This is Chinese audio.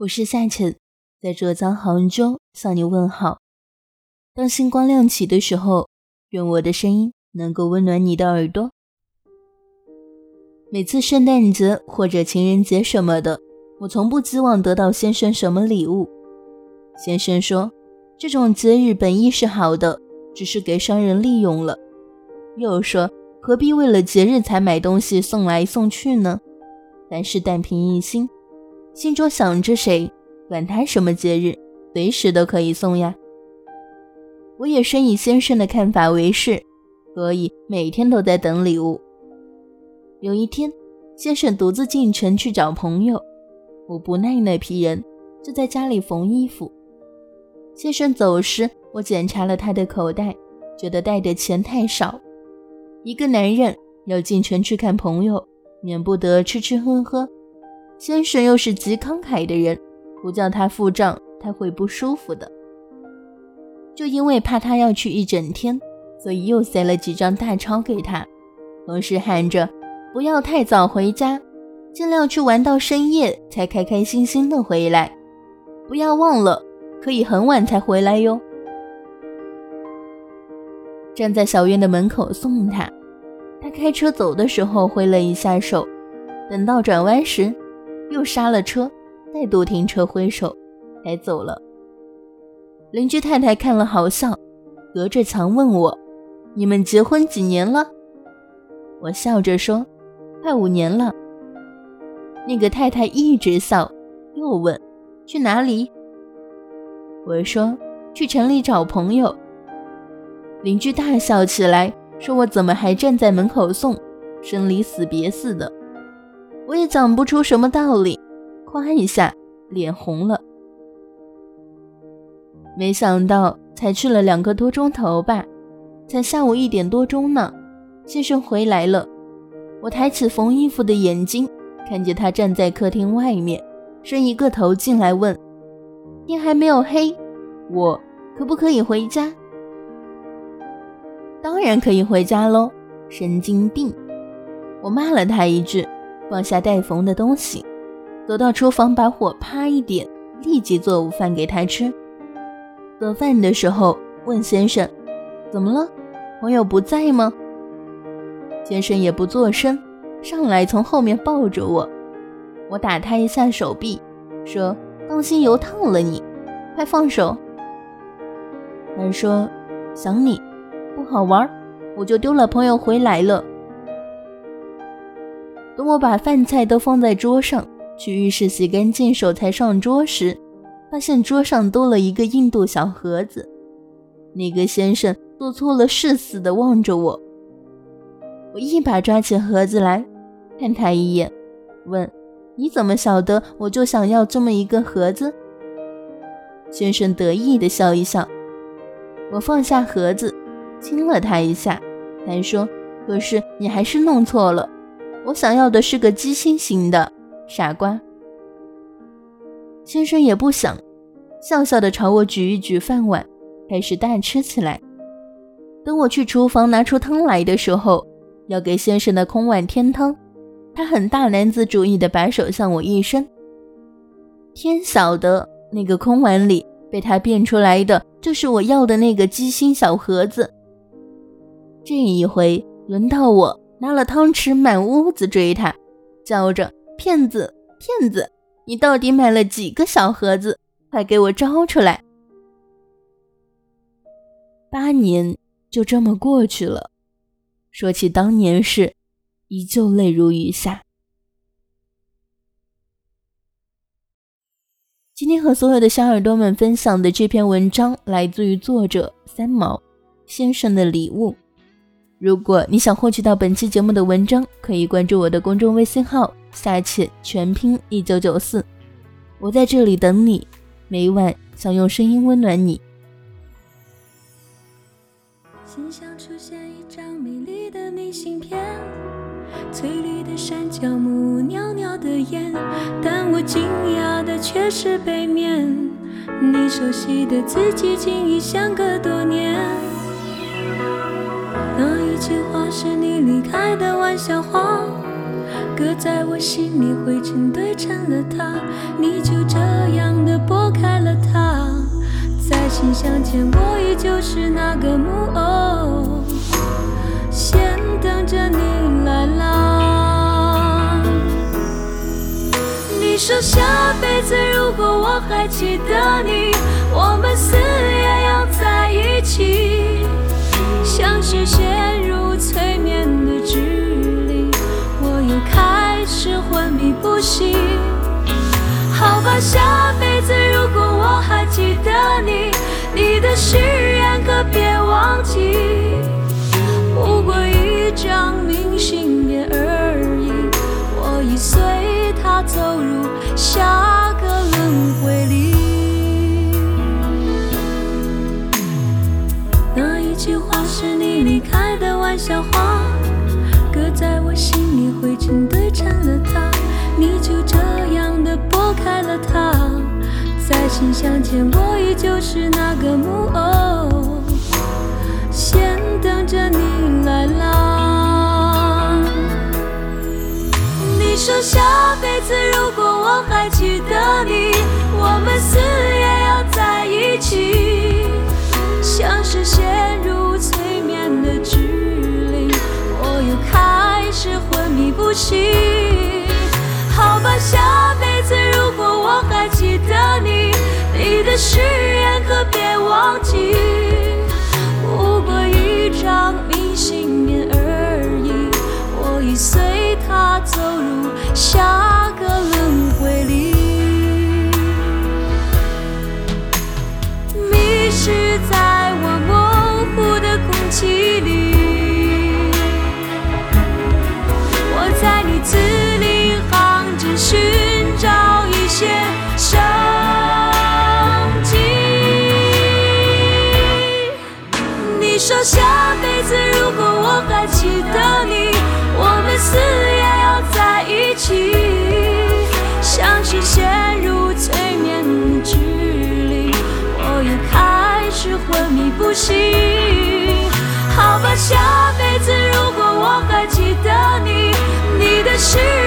我是夏晨，在浙江杭州向你问好。当星光亮起的时候，愿我的声音能够温暖你的耳朵。每次圣诞节或者情人节什么的，我从不期望得到先生什么礼物。先生说，这种节日本意是好的，只是给商人利用了。又说，何必为了节日才买东西送来送去呢？凡事但凭一心。心中想着谁，管他什么节日，随时都可以送呀。我也深以先生的看法为是，所以每天都在等礼物。有一天，先生独自进城去找朋友，我不耐那批人，就在家里缝衣服。先生走时，我检查了他的口袋，觉得带的钱太少。一个男人要进城去看朋友，免不得吃吃喝喝。先生又是极慷慨的人，不叫他付账，他会不舒服的。就因为怕他要去一整天，所以又塞了几张大钞给他，同时喊着不要太早回家，尽量去玩到深夜才开开心心的回来。不要忘了，可以很晚才回来哟。站在小院的门口送他，他开车走的时候挥了一下手，等到转弯时。又刹了车，再度停车挥手，才走了。邻居太太看了好笑，隔着墙问我：“你们结婚几年了？”我笑着说：“快五年了。”那个太太一直笑，又问：“去哪里？”我说：“去城里找朋友。”邻居大笑起来，说我怎么还站在门口送，生离死别似的。我也讲不出什么道理，夸一下，脸红了。没想到才去了两个多钟头吧，才下午一点多钟呢，先生回来了。我抬起缝衣服的眼睛，看见他站在客厅外面，伸一个头进来问：“天还没有黑，我可不可以回家？”“当然可以回家喽，神经病！”我骂了他一句。放下待缝的东西，走到厨房，把火啪一点，立即做午饭给他吃。做饭的时候问先生：“怎么了？朋友不在吗？”先生也不做声，上来从后面抱着我。我打他一下手臂，说：“当心油烫了你，快放手。”他说：“想你，不好玩，我就丢了朋友回来了。”等我把饭菜都放在桌上，去浴室洗干净手才上桌时，发现桌上多了一个印度小盒子。那个先生做错了事似的望着我，我一把抓起盒子来，看他一眼，问：“你怎么晓得我就想要这么一个盒子？”先生得意的笑一笑。我放下盒子，亲了他一下，还说：“可是你还是弄错了。”我想要的是个鸡心型的，傻瓜。先生也不想，笑笑的朝我举一举饭碗，开始大吃起来。等我去厨房拿出汤来的时候，要给先生的空碗添汤，他很大男子主义的把手向我一伸。天晓得那个空碗里被他变出来的就是我要的那个鸡心小盒子。这一回轮到我。拿了汤匙满屋子追他，叫着：“骗子，骗子！你到底买了几个小盒子？快给我招出来！”八年就这么过去了，说起当年事，依旧泪如雨下。今天和所有的小耳朵们分享的这篇文章，来自于作者三毛先生的礼物。如果你想获取到本期节目的文章，可以关注我的公众微信号“下期全拼一九九四”，我在这里等你，每晚想用声音温暖你。心想出现一张美丽的明信片，翠绿的山脚木，袅袅的烟，但我惊讶的却是背面，你熟悉的字迹竟已相隔多年。一句话是你离开的玩笑话搁在我心里灰尘堆成了塔你就这样的拨开了它在信相前我依旧是那个木偶先等着你来拉你说下辈子如果我还记得你我们死也要不行。好吧，下辈子如果我还记得你，你的誓言可别忘记。不过一张明信片而已，我已随它走入下个轮回里。那一句话是你离开的玩笑话，搁在我心里灰尘堆成了塔，你就这样的拨开了它。再次相见，我依旧是那个木偶，先等着你来啦。你说下辈子如果我还记得你，我们死也要在一起，像是陷入催眠的指令，我又开始昏迷不醒。好吧，下辈子如果我还记得你，你的誓言可别忘记。你说下辈子如果我还记得你，我们死也要在一起，像是陷入催眠的指令，我又开始昏迷不醒。好吧，下辈子如果我还记得你，你的誓言。